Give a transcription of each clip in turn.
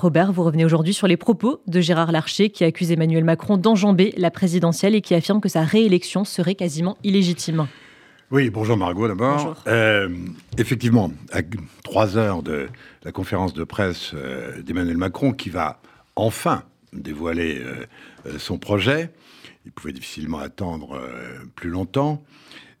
Robert, vous revenez aujourd'hui sur les propos de Gérard Larcher qui accuse Emmanuel Macron d'enjamber la présidentielle et qui affirme que sa réélection serait quasiment illégitime. Oui, bonjour Margot d'abord. Euh, effectivement, à trois heures de la conférence de presse euh, d'Emmanuel Macron qui va enfin dévoiler euh, son projet, il pouvait difficilement attendre plus longtemps,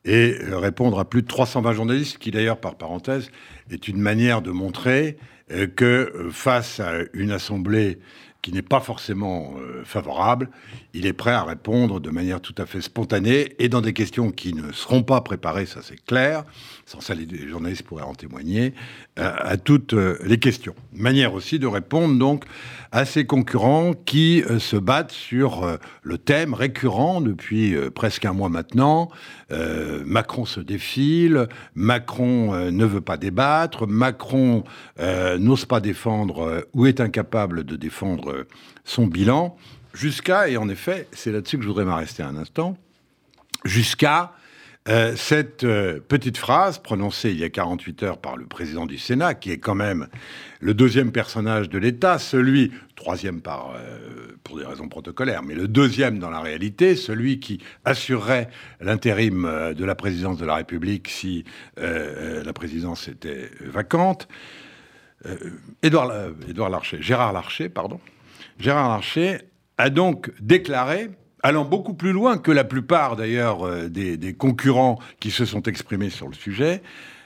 et répondre à plus de 320 journalistes, qui d'ailleurs, par parenthèse, est une manière de montrer euh, que euh, face à une assemblée qui n'est pas forcément euh, favorable, il est prêt à répondre de manière tout à fait spontanée et dans des questions qui ne seront pas préparées, ça c'est clair, sans ça les journalistes pourraient en témoigner, à toutes les questions. Manière aussi de répondre donc à ces concurrents qui se battent sur le thème récurrent depuis presque un mois maintenant. Macron se défile, Macron ne veut pas débattre, Macron n'ose pas défendre ou est incapable de défendre son bilan, jusqu'à, et en effet, c'est là-dessus que je voudrais m'arrêter un instant, jusqu'à euh, cette euh, petite phrase prononcée il y a 48 heures par le président du Sénat, qui est quand même le deuxième personnage de l'État, celui, troisième par, euh, pour des raisons protocolaires, mais le deuxième dans la réalité, celui qui assurerait l'intérim de la présidence de la République si la présidence était vacante. Édouard, Édouard Larcher, Gérard Larcher, pardon, Gérard Larcher a donc déclaré, allant beaucoup plus loin que la plupart d'ailleurs euh, des, concurrents qui se sont exprimés sur le sujet,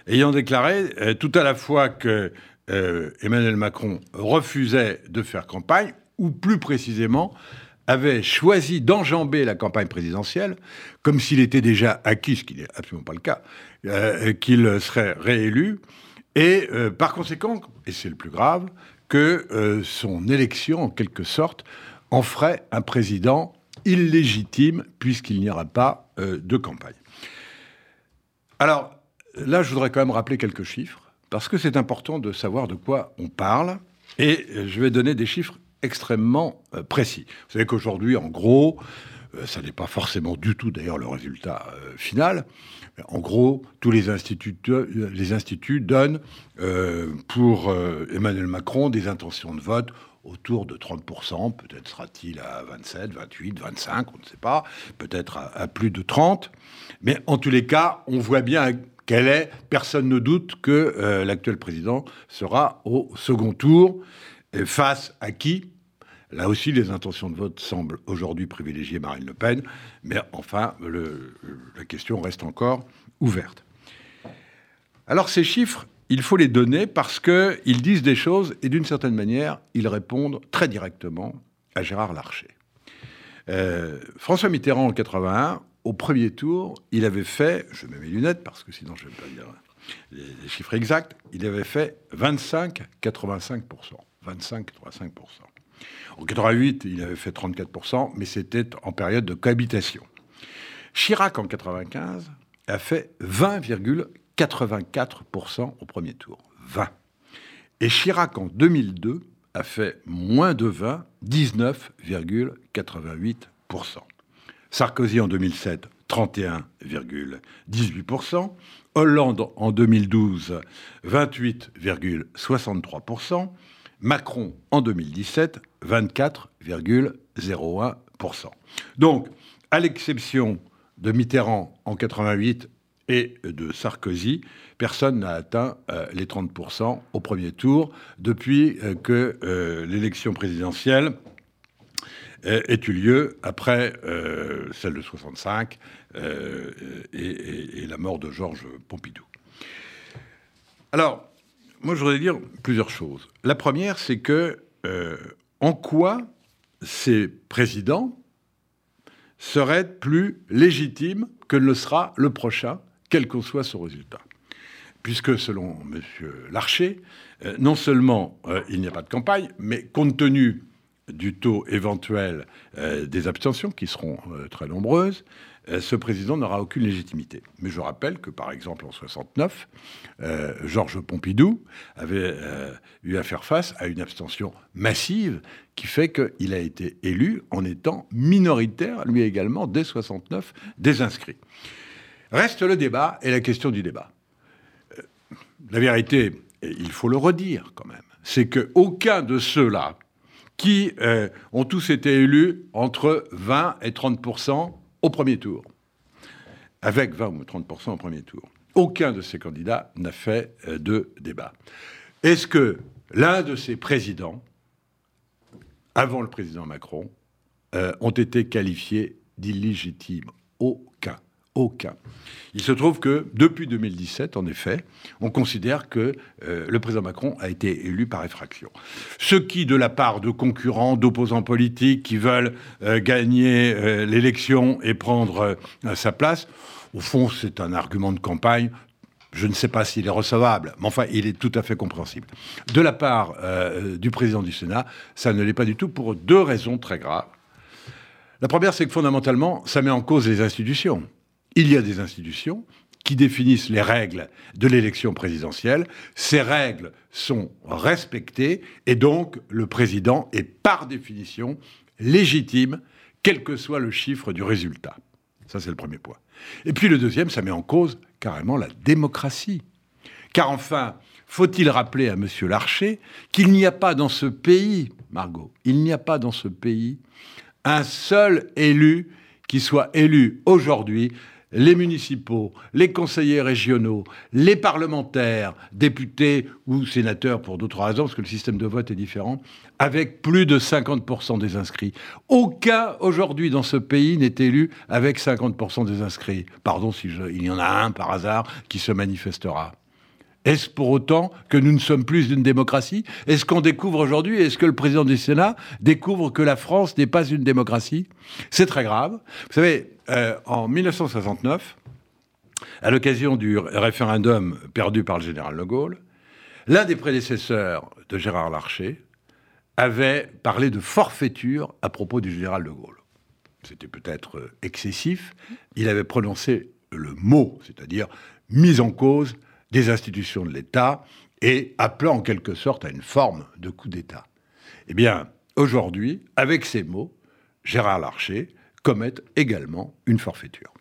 ayant déclaré euh, tout à la fois que euh, Emmanuel Macron refusait de faire campagne, ou plus précisément avait choisi d'enjamber la campagne présidentielle comme s'il était déjà acquis, ce qui n'est absolument pas le cas, qu'il serait réélu, et par conséquent, et c'est le plus grave, que euh, son élection, en quelque sorte, en ferait un président illégitime, puisqu'il n'y aura pas euh, de campagne. Alors, là, je voudrais quand même rappeler quelques chiffres, parce que c'est important de savoir de quoi on parle, et je vais donner des chiffres extrêmement euh, précis. Vous savez qu'aujourd'hui, en gros, ça n'est pas forcément du tout d'ailleurs le résultat final, en gros, tous les instituts, instituts donnent euh, pour euh, Emmanuel Macron des intentions de vote autour de 30%, peut-être sera-t-il à 27, 28, 25, on ne sait pas, peut-être à, plus de 30. Mais en tous les cas, on voit bien quelle est, personne ne doute que euh, l'actuel président sera au second tour. face à qui? Là aussi, les intentions de vote semblent aujourd'hui privilégier Marine Le Pen, mais enfin, la question reste encore ouverte. Alors ces chiffres, il faut les donner parce qu'ils disent des choses et d'une certaine manière, ils répondent très directement à Gérard Larcher. Euh, François Mitterrand en 81, au premier tour, il avait fait, je mets mes lunettes parce que sinon je ne vais pas dire les, chiffres exacts, il avait fait 25-85%. 25-85%. En 88, il avait fait 34%, mais c'était en période de cohabitation. Chirac, en 95, a fait 20,84% au premier tour. 20. Et Chirac, en 2002, a fait moins de 20, 19,88%. Sarkozy, en 2007, 31,18%. Hollande, en 2012, 28,63%. Macron, en 2017, 24,01%. Donc, à l'exception de Mitterrand en 88 et de Sarkozy, personne n'a atteint euh, les 30% au premier tour depuis euh, que euh, l'élection présidentielle ait eu lieu après celle de 65 et, la mort de Georges Pompidou. Alors, moi, je voudrais dire plusieurs choses. La première, c'est que en quoi ces présidents seraient plus légitimes que ne le sera le prochain, quel qu'en soit son résultat. Puisque, selon M. Larcher, euh, non seulement euh, il n'y a pas de campagne, mais compte tenu du taux éventuel euh, des abstentions, qui seront très nombreuses, euh, ce président n'aura aucune légitimité. Mais je rappelle que, par exemple, en 69, euh, Georges Pompidou avait euh, eu à faire face à une abstention massive qui fait qu'il a été élu en étant minoritaire, lui également, dès 69, désinscrit. Reste le débat et la question du débat. La vérité, il faut le redire quand même, c'est qu'aucun de ceux-là qui euh, ont tous été élus entre 20 et 30 au premier tour, avec 20 ou 30% au premier tour, aucun de ces candidats n'a fait euh, de débat. Est-ce que l'un de ces présidents, avant le président Macron, euh, ont été qualifiés d'illégitimes? Aucun. Aucun. Il se trouve que depuis 2017, en effet, on considère que euh, le président Macron a été élu par effraction. Ce qui, de la part de concurrents, d'opposants politiques qui veulent gagner l'élection et prendre sa place, au fond, c'est un argument de campagne. Je ne sais pas s'il est recevable, mais enfin, il est tout à fait compréhensible. De la part euh, du président du Sénat, ça ne l'est pas du tout pour deux raisons très graves. La première, c'est que fondamentalement, ça met en cause les institutions. Il y a des institutions qui définissent les règles de l'élection présidentielle. Ces règles sont respectées et donc le président est par définition légitime, quel que soit le chiffre du résultat. Ça, c'est le premier point. Et puis le deuxième, ça met en cause carrément la démocratie. Car enfin, faut-il rappeler à M. Larcher qu'il n'y a pas dans ce pays, Margot, il n'y a pas dans ce pays un seul élu qui soit élu aujourd'hui les municipaux, les conseillers régionaux, les parlementaires, députés ou sénateurs pour d'autres raisons, parce que le système de vote est différent, avec plus de 50% des inscrits. Aucun aujourd'hui dans ce pays n'est élu avec 50% des inscrits. Pardon s'il y en a un par hasard qui se manifestera. Est-ce pour autant que nous ne sommes plus une démocratie? Est-ce qu'on découvre aujourd'hui, est-ce que le président du Sénat découvre que la France n'est pas une démocratie? C'est très grave. Vous savez, euh, en 1969, à l'occasion du référendum perdu par le général de Gaulle, l'un des prédécesseurs de Gérard Larcher avait parlé de forfaiture à propos du général de Gaulle. C'était peut-être excessif. Il avait prononcé le mot, c'est-à-dire mise en cause des institutions de l'État et appelant en quelque sorte à une forme de coup d'État. Eh bien, aujourd'hui, avec ces mots, Gérard Larcher commet également une forfaiture.